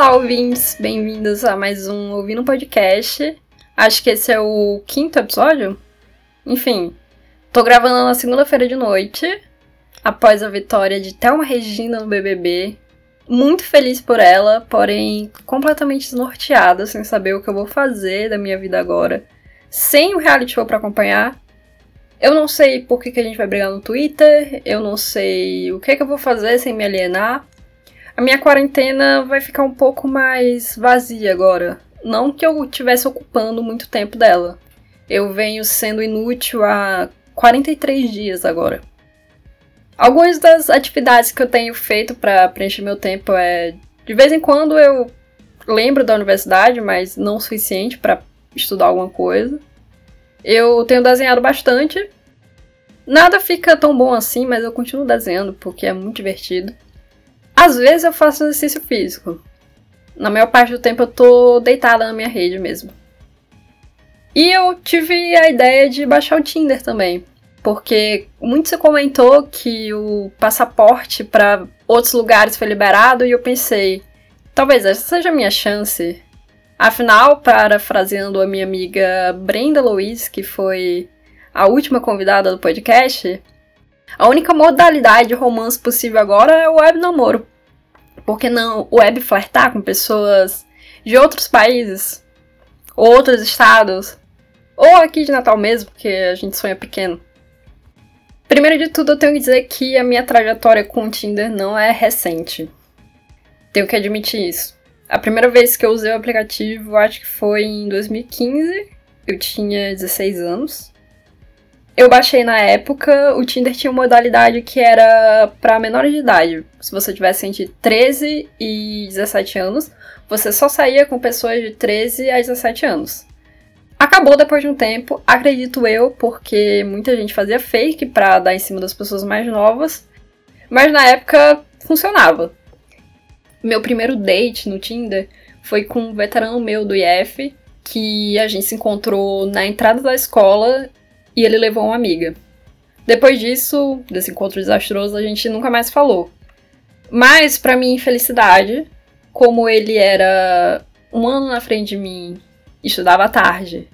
Olá, ouvintes! Bem-vindos a mais um Ouvindo Podcast. Acho que esse é o quinto episódio. Enfim, tô gravando na segunda-feira de noite, após a vitória de Thelma Regina no BBB. Muito feliz por ela, porém completamente desnorteada, sem saber o que eu vou fazer da minha vida agora, sem o reality show pra acompanhar. Eu não sei por que, que a gente vai brigar no Twitter, eu não sei o que, que eu vou fazer sem me alienar. A minha quarentena vai ficar um pouco mais vazia agora. Não que eu estivesse ocupando muito tempo dela. Eu venho sendo inútil há 43 dias agora. Algumas das atividades que eu tenho feito para preencher meu tempo é. De vez em quando eu lembro da universidade, mas não o suficiente para estudar alguma coisa. Eu tenho desenhado bastante. Nada fica tão bom assim, mas eu continuo desenhando porque é muito divertido. Às vezes eu faço exercício físico. Na maior parte do tempo eu tô deitada na minha rede mesmo. E eu tive a ideia de baixar o Tinder também, porque muito se comentou que o passaporte para outros lugares foi liberado e eu pensei, talvez essa seja a minha chance Afinal, parafraseando a minha amiga Brenda Luiz, que foi a última convidada do podcast, a única modalidade de romance possível agora é o web namoro. Por que não web flertar com pessoas de outros países, outros estados, ou aqui de Natal mesmo, porque a gente sonha pequeno. Primeiro de tudo, eu tenho que dizer que a minha trajetória com o Tinder não é recente. Tenho que admitir isso. A primeira vez que eu usei o aplicativo, acho que foi em 2015. Eu tinha 16 anos. Eu baixei na época, o Tinder tinha uma modalidade que era para menores de idade. Se você tivesse entre 13 e 17 anos, você só saía com pessoas de 13 a 17 anos. Acabou depois de um tempo, acredito eu, porque muita gente fazia fake pra dar em cima das pessoas mais novas. Mas na época funcionava. Meu primeiro date no Tinder foi com um veterano meu do IF, que a gente se encontrou na entrada da escola e ele levou uma amiga. Depois disso, desse encontro desastroso, a gente nunca mais falou. Mas, para minha infelicidade, como ele era um ano na frente de mim, estudava à tarde,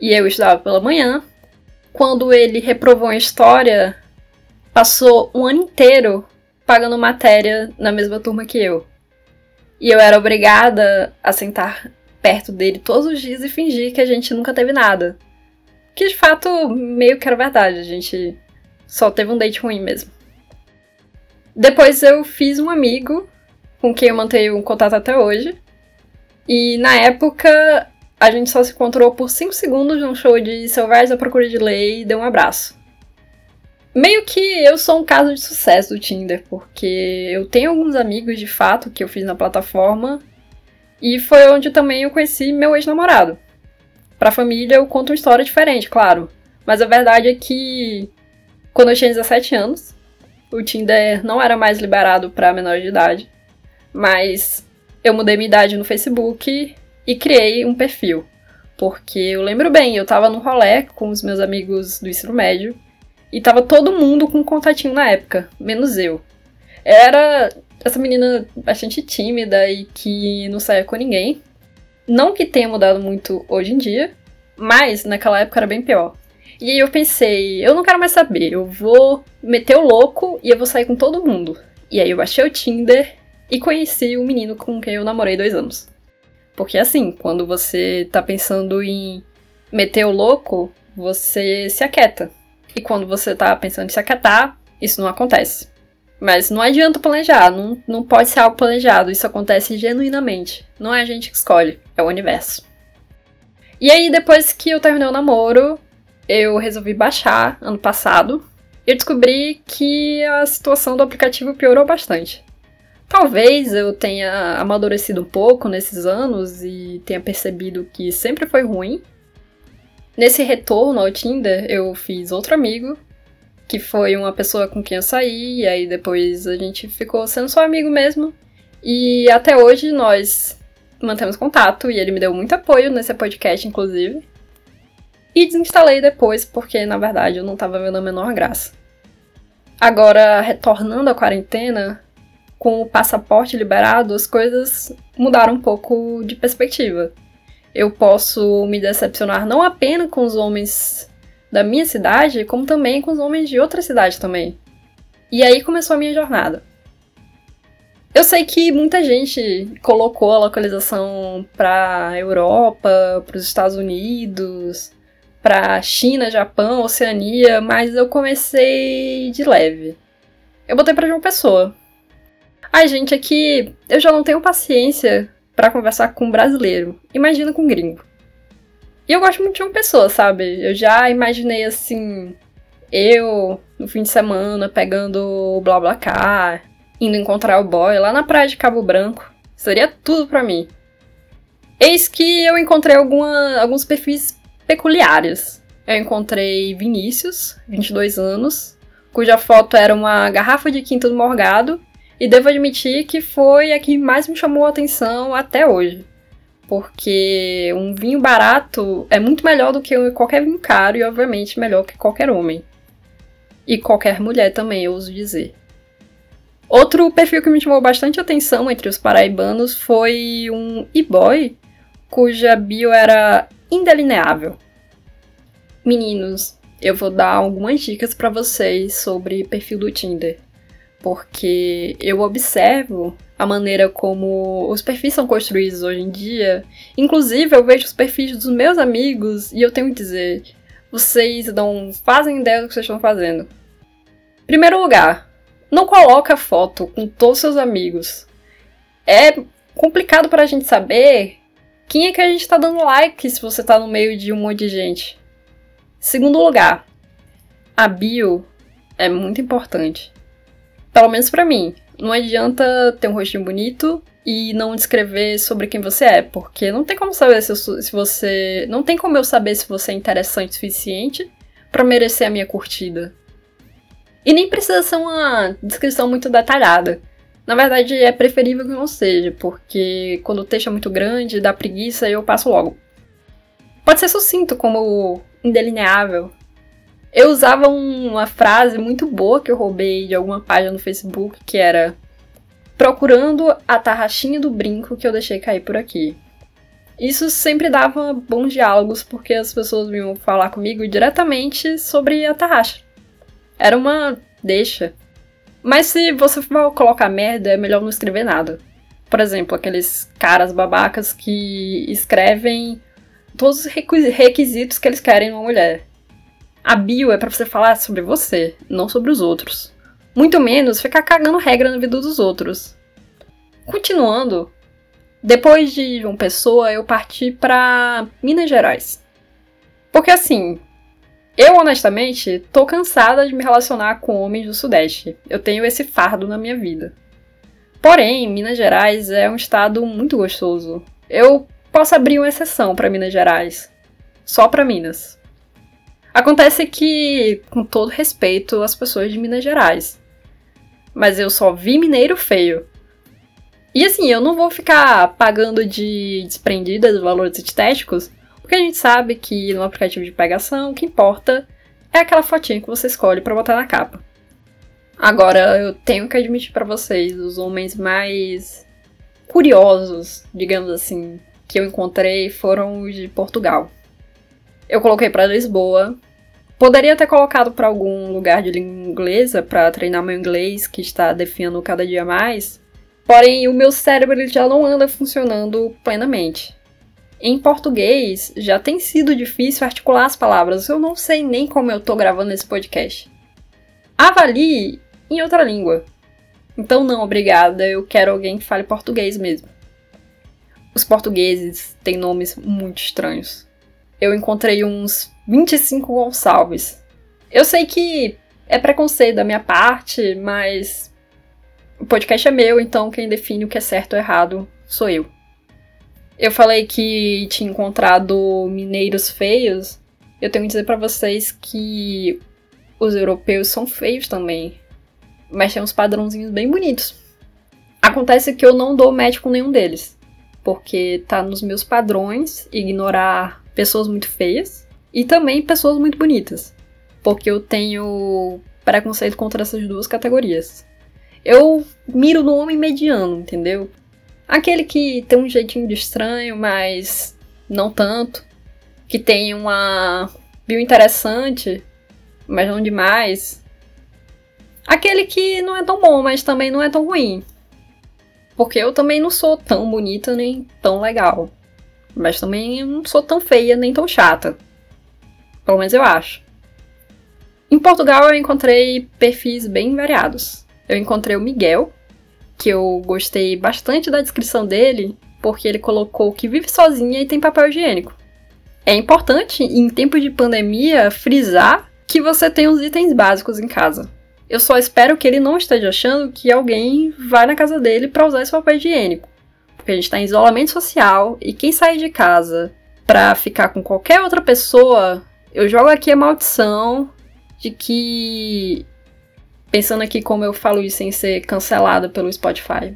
e eu estudava pela manhã, quando ele reprovou em história, passou um ano inteiro pagando matéria na mesma turma que eu. E eu era obrigada a sentar perto dele todos os dias e fingir que a gente nunca teve nada. Que de fato meio que era verdade, a gente só teve um date ruim mesmo. Depois eu fiz um amigo com quem eu mantenho um contato até hoje. E na época a gente só se encontrou por 5 segundos num show de Selvagens à Procura de Lei e deu um abraço. Meio que eu sou um caso de sucesso do Tinder, porque eu tenho alguns amigos de fato que eu fiz na plataforma e foi onde também eu conheci meu ex-namorado. Pra família eu conto uma história diferente, claro, mas a verdade é que quando eu tinha 17 anos, o Tinder não era mais liberado para menor de idade, mas eu mudei minha idade no Facebook e criei um perfil. Porque eu lembro bem, eu tava no rolê com os meus amigos do ensino médio e tava todo mundo com um contatinho na época, menos eu. Era essa menina bastante tímida e que não saía com ninguém. Não que tenha mudado muito hoje em dia, mas naquela época era bem pior. E aí eu pensei, eu não quero mais saber, eu vou meter o louco e eu vou sair com todo mundo. E aí eu baixei o Tinder e conheci o menino com quem eu namorei dois anos. Porque assim, quando você tá pensando em meter o louco, você se aquieta. E quando você tá pensando em se acatar, isso não acontece. Mas não adianta planejar, não, não pode ser algo planejado, isso acontece genuinamente. Não é a gente que escolhe, é o universo. E aí, depois que eu terminei o namoro, eu resolvi baixar ano passado. E descobri que a situação do aplicativo piorou bastante. Talvez eu tenha amadurecido um pouco nesses anos e tenha percebido que sempre foi ruim, Nesse retorno ao Tinder, eu fiz outro amigo, que foi uma pessoa com quem eu saí, e aí depois a gente ficou sendo só amigo mesmo. E até hoje nós mantemos contato, e ele me deu muito apoio nesse podcast, inclusive. E desinstalei depois, porque na verdade eu não tava vendo a menor graça. Agora, retornando à quarentena, com o passaporte liberado, as coisas mudaram um pouco de perspectiva. Eu posso me decepcionar não apenas com os homens da minha cidade, como também com os homens de outra cidade também. E aí começou a minha jornada. Eu sei que muita gente colocou a localização para Europa, para os Estados Unidos, para China, Japão, Oceania, mas eu comecei de leve. Eu botei para João Pessoa. Ai, gente, aqui eu já não tenho paciência para conversar com um brasileiro. Imagina com um gringo. E eu gosto muito de João Pessoa, sabe? Eu já imaginei assim, eu no fim de semana pegando o BlaBlaCar, indo encontrar o boy lá na praia de Cabo Branco. Seria tudo para mim. Eis que eu encontrei alguma, alguns perfis peculiares. Eu encontrei Vinícius, 22 anos, cuja foto era uma garrafa de quinto do morgado, e devo admitir que foi a que mais me chamou a atenção até hoje. Porque um vinho barato é muito melhor do que qualquer vinho caro e, obviamente, melhor que qualquer homem. E qualquer mulher também, eu uso dizer. Outro perfil que me chamou bastante atenção entre os paraibanos foi um e-boy cuja bio era indelineável. Meninos, eu vou dar algumas dicas para vocês sobre perfil do Tinder, porque eu observo a maneira como os perfis são construídos hoje em dia. Inclusive, eu vejo os perfis dos meus amigos e eu tenho que dizer, vocês não fazem ideia do que vocês estão fazendo. Primeiro lugar, não coloca foto com todos os seus amigos. É complicado para a gente saber quem é que a gente tá dando like se você tá no meio de um monte de gente? Segundo lugar, a bio é muito importante. Pelo menos para mim. Não adianta ter um rostinho bonito e não descrever sobre quem você é, porque não tem como saber se, eu, se você. Não tem como eu saber se você é interessante o suficiente para merecer a minha curtida. E nem precisa ser uma descrição muito detalhada. Na verdade, é preferível que não seja, porque quando o texto é muito grande, dá preguiça e eu passo logo. Pode ser sucinto, como indelineável. Eu usava uma frase muito boa que eu roubei de alguma página no Facebook, que era procurando a tarraxinha do brinco que eu deixei cair por aqui. Isso sempre dava bons diálogos, porque as pessoas vinham falar comigo diretamente sobre a tarraxa. Era uma deixa. Mas se você for colocar merda, é melhor não escrever nada. Por exemplo, aqueles caras babacas que escrevem todos os requisitos que eles querem numa mulher. A bio é para você falar sobre você, não sobre os outros. Muito menos ficar cagando regra na vida dos outros. Continuando, depois de João Pessoa, eu parti para Minas Gerais. Porque assim, eu, honestamente, tô cansada de me relacionar com homens do Sudeste. Eu tenho esse fardo na minha vida. Porém, Minas Gerais é um estado muito gostoso. Eu posso abrir uma exceção para Minas Gerais. Só para Minas. Acontece que, com todo respeito às pessoas de Minas Gerais, mas eu só vi mineiro feio. E assim, eu não vou ficar pagando de desprendida dos valores estéticos porque a gente sabe que no aplicativo de pegação, o que importa é aquela fotinha que você escolhe para botar na capa. Agora, eu tenho que admitir para vocês, os homens mais curiosos, digamos assim, que eu encontrei foram os de Portugal. Eu coloquei para Lisboa. Poderia ter colocado para algum lugar de língua inglesa para treinar meu inglês, que está definhando cada dia mais. Porém, o meu cérebro já não anda funcionando plenamente. Em português, já tem sido difícil articular as palavras. Eu não sei nem como eu tô gravando esse podcast. Avalie em outra língua. Então, não, obrigada. Eu quero alguém que fale português mesmo. Os portugueses têm nomes muito estranhos. Eu encontrei uns 25 Gonçalves. Eu sei que é preconceito da minha parte, mas o podcast é meu, então quem define o que é certo ou errado sou eu. Eu falei que tinha encontrado mineiros feios. Eu tenho que dizer para vocês que os europeus são feios também. Mas tem uns padrãozinhos bem bonitos. Acontece que eu não dou match com nenhum deles. Porque tá nos meus padrões ignorar pessoas muito feias e também pessoas muito bonitas. Porque eu tenho preconceito contra essas duas categorias. Eu miro no homem mediano, entendeu? Aquele que tem um jeitinho de estranho, mas não tanto. Que tem uma bio interessante, mas não demais. Aquele que não é tão bom, mas também não é tão ruim. Porque eu também não sou tão bonita nem tão legal. Mas também não sou tão feia nem tão chata. Pelo menos eu acho. Em Portugal eu encontrei perfis bem variados. Eu encontrei o Miguel, que eu gostei bastante da descrição dele, porque ele colocou que vive sozinha e tem papel higiênico. É importante, em tempo de pandemia, frisar que você tem os itens básicos em casa. Eu só espero que ele não esteja achando que alguém vai na casa dele para usar esse papel higiênico. Porque a gente está em isolamento social e quem sai de casa para ficar com qualquer outra pessoa, eu jogo aqui a maldição de que. Pensando aqui como eu falo isso sem ser cancelado pelo Spotify.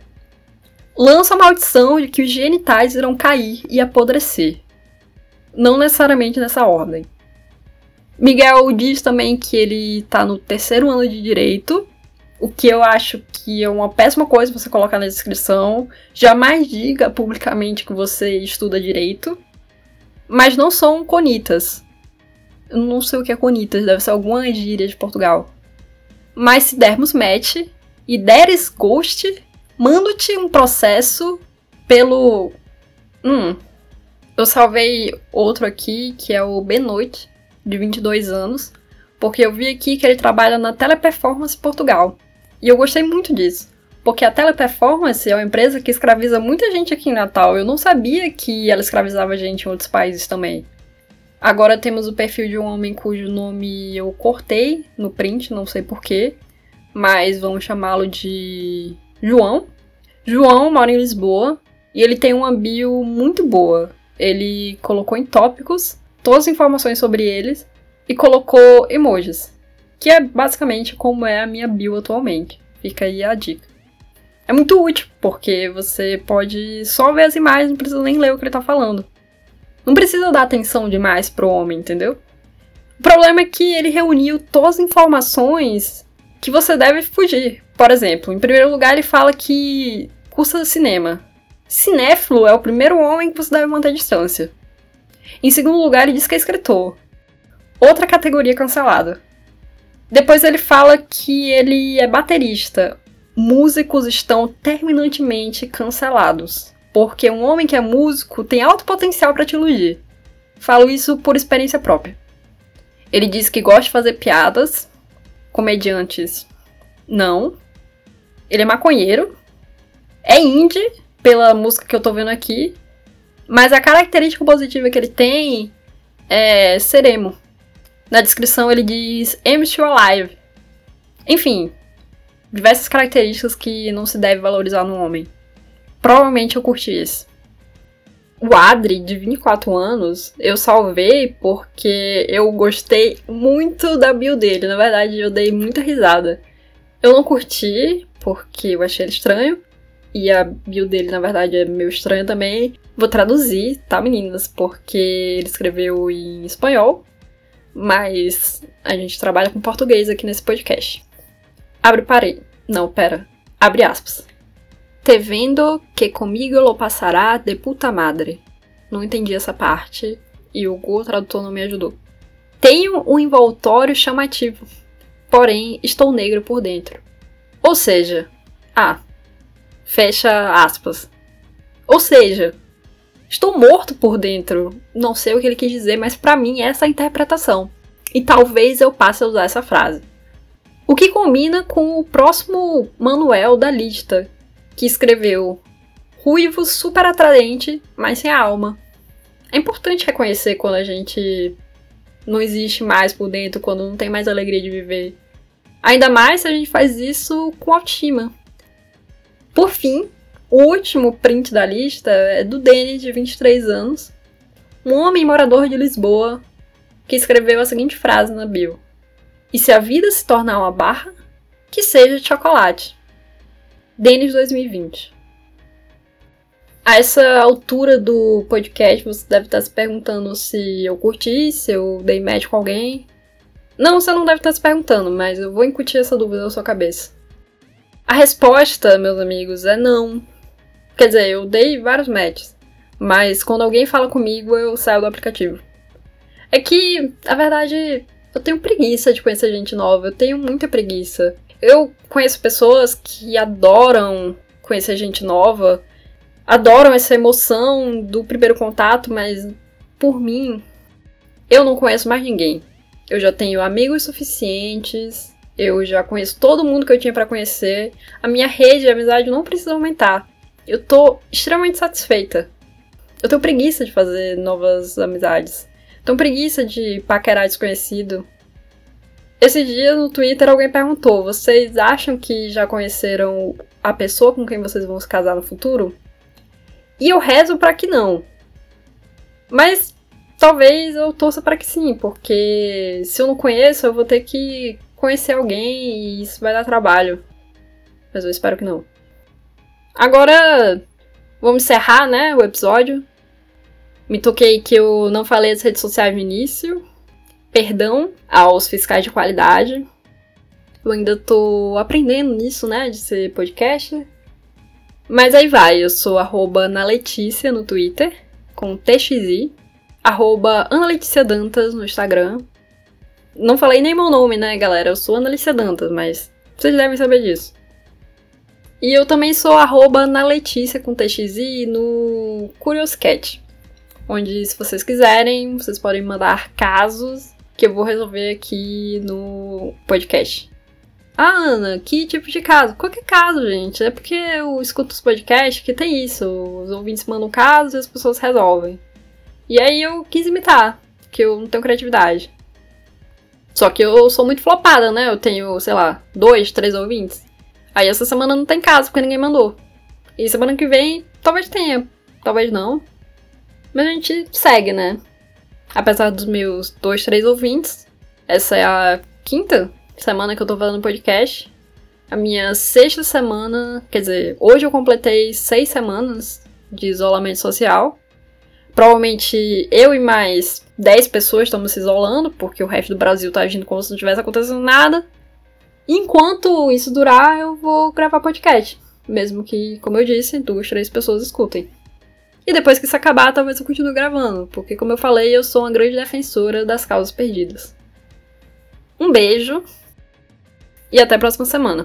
Lança a maldição de que os genitais irão cair e apodrecer. Não necessariamente nessa ordem. Miguel diz também que ele tá no terceiro ano de direito, o que eu acho que é uma péssima coisa você colocar na descrição. Jamais diga publicamente que você estuda direito. Mas não são conitas. Eu não sei o que é conitas, deve ser alguma gíria de Portugal. Mas se dermos match e deres ghost, mando-te um processo pelo. Hum. Eu salvei outro aqui, que é o Benoit, de 22 anos, porque eu vi aqui que ele trabalha na Teleperformance Portugal. E eu gostei muito disso, porque a Teleperformance é uma empresa que escraviza muita gente aqui em Natal. Eu não sabia que ela escravizava gente em outros países também. Agora temos o perfil de um homem cujo nome eu cortei no print, não sei porquê, mas vamos chamá-lo de João. João mora em Lisboa e ele tem uma bio muito boa. Ele colocou em tópicos todas as informações sobre eles e colocou emojis, que é basicamente como é a minha bio atualmente. Fica aí a dica. É muito útil, porque você pode só ver as imagens, não precisa nem ler o que ele tá falando. Não precisa dar atenção demais pro homem, entendeu? O problema é que ele reuniu todas as informações que você deve fugir. Por exemplo, em primeiro lugar, ele fala que cursa cinema. Cinéfilo é o primeiro homem que você deve manter distância. Em segundo lugar, ele diz que é escritor. Outra categoria cancelada. Depois ele fala que ele é baterista. Músicos estão terminantemente cancelados. Porque um homem que é músico tem alto potencial para te iludir. Falo isso por experiência própria. Ele diz que gosta de fazer piadas. Comediantes, não. Ele é maconheiro. É indie, pela música que eu tô vendo aqui. Mas a característica positiva que ele tem é ser emo. Na descrição ele diz I'm still alive. Enfim, diversas características que não se deve valorizar no homem. Provavelmente eu curti esse. O Adri, de 24 anos, eu salvei porque eu gostei muito da bio dele. Na verdade, eu dei muita risada. Eu não curti, porque eu achei ele estranho. E a bio dele, na verdade, é meio estranha também. Vou traduzir, tá, meninas? Porque ele escreveu em espanhol. Mas a gente trabalha com português aqui nesse podcast. Abre parei. Não, pera. Abre aspas. Te vendo que comigo lo passará de puta madre. Não entendi essa parte e o Google Tradutor não me ajudou. Tenho um envoltório chamativo, porém estou negro por dentro. Ou seja, ah, Fecha aspas. Ou seja, estou morto por dentro. Não sei o que ele quis dizer, mas para mim essa é a interpretação. E talvez eu passe a usar essa frase. O que combina com o próximo Manuel da lista, que escreveu ruivo super atraente, mas sem alma. É importante reconhecer quando a gente não existe mais por dentro, quando não tem mais alegria de viver. Ainda mais se a gente faz isso com autoestima. Por fim, o último print da lista é do Denis, de 23 anos, um homem morador de Lisboa, que escreveu a seguinte frase na bio: E se a vida se tornar uma barra, que seja de chocolate. Denis 2020. A essa altura do podcast, você deve estar se perguntando se eu curti, se eu dei match com alguém. Não, você não deve estar se perguntando, mas eu vou incutir essa dúvida na sua cabeça. A resposta, meus amigos, é não. Quer dizer, eu dei vários matches, mas quando alguém fala comigo, eu saio do aplicativo. É que, a verdade, eu tenho preguiça de conhecer gente nova, eu tenho muita preguiça. Eu conheço pessoas que adoram conhecer gente nova, adoram essa emoção do primeiro contato, mas por mim, eu não conheço mais ninguém. Eu já tenho amigos suficientes, eu já conheço todo mundo que eu tinha para conhecer. A minha rede de amizade não precisa aumentar. Eu tô extremamente satisfeita. Eu tenho preguiça de fazer novas amizades. Tenho preguiça de paquerar desconhecido. Esses dias no Twitter alguém perguntou: vocês acham que já conheceram a pessoa com quem vocês vão se casar no futuro? E eu rezo para que não. Mas talvez eu torça para que sim, porque se eu não conheço, eu vou ter que conhecer alguém e isso vai dar trabalho. Mas eu espero que não. Agora, vamos encerrar, né, o episódio. Me toquei que eu não falei das redes sociais no início. Perdão aos fiscais de qualidade. Eu ainda tô aprendendo nisso, né, de ser podcast. Mas aí vai, eu sou arroba Letícia no Twitter, com TXI arroba Ana Letícia Dantas no Instagram. Não falei nem meu nome, né, galera? Eu sou Ana Letícia Dantas, mas vocês devem saber disso. E eu também sou arroba na Letícia com TXI no Curioscat. Onde, se vocês quiserem, vocês podem mandar casos que eu vou resolver aqui no podcast. Ah, Ana, que tipo de caso? Qualquer caso, gente. É porque eu escuto os podcasts que tem isso. Os ouvintes mandam casos e as pessoas resolvem. E aí eu quis imitar, que eu não tenho criatividade. Só que eu sou muito flopada, né? Eu tenho, sei lá, dois, três ouvintes. Aí essa semana não tem caso, porque ninguém mandou. E semana que vem, talvez tenha, talvez não. Mas a gente segue, né? Apesar dos meus dois, três ouvintes, essa é a quinta semana que eu tô fazendo podcast. A minha sexta semana, quer dizer, hoje eu completei seis semanas de isolamento social. Provavelmente eu e mais 10 pessoas estamos se isolando, porque o resto do Brasil tá agindo como se não tivesse acontecendo nada. Enquanto isso durar, eu vou gravar podcast. Mesmo que, como eu disse, duas, três pessoas escutem. E depois que isso acabar, talvez eu continue gravando, porque, como eu falei, eu sou uma grande defensora das causas perdidas. Um beijo e até a próxima semana.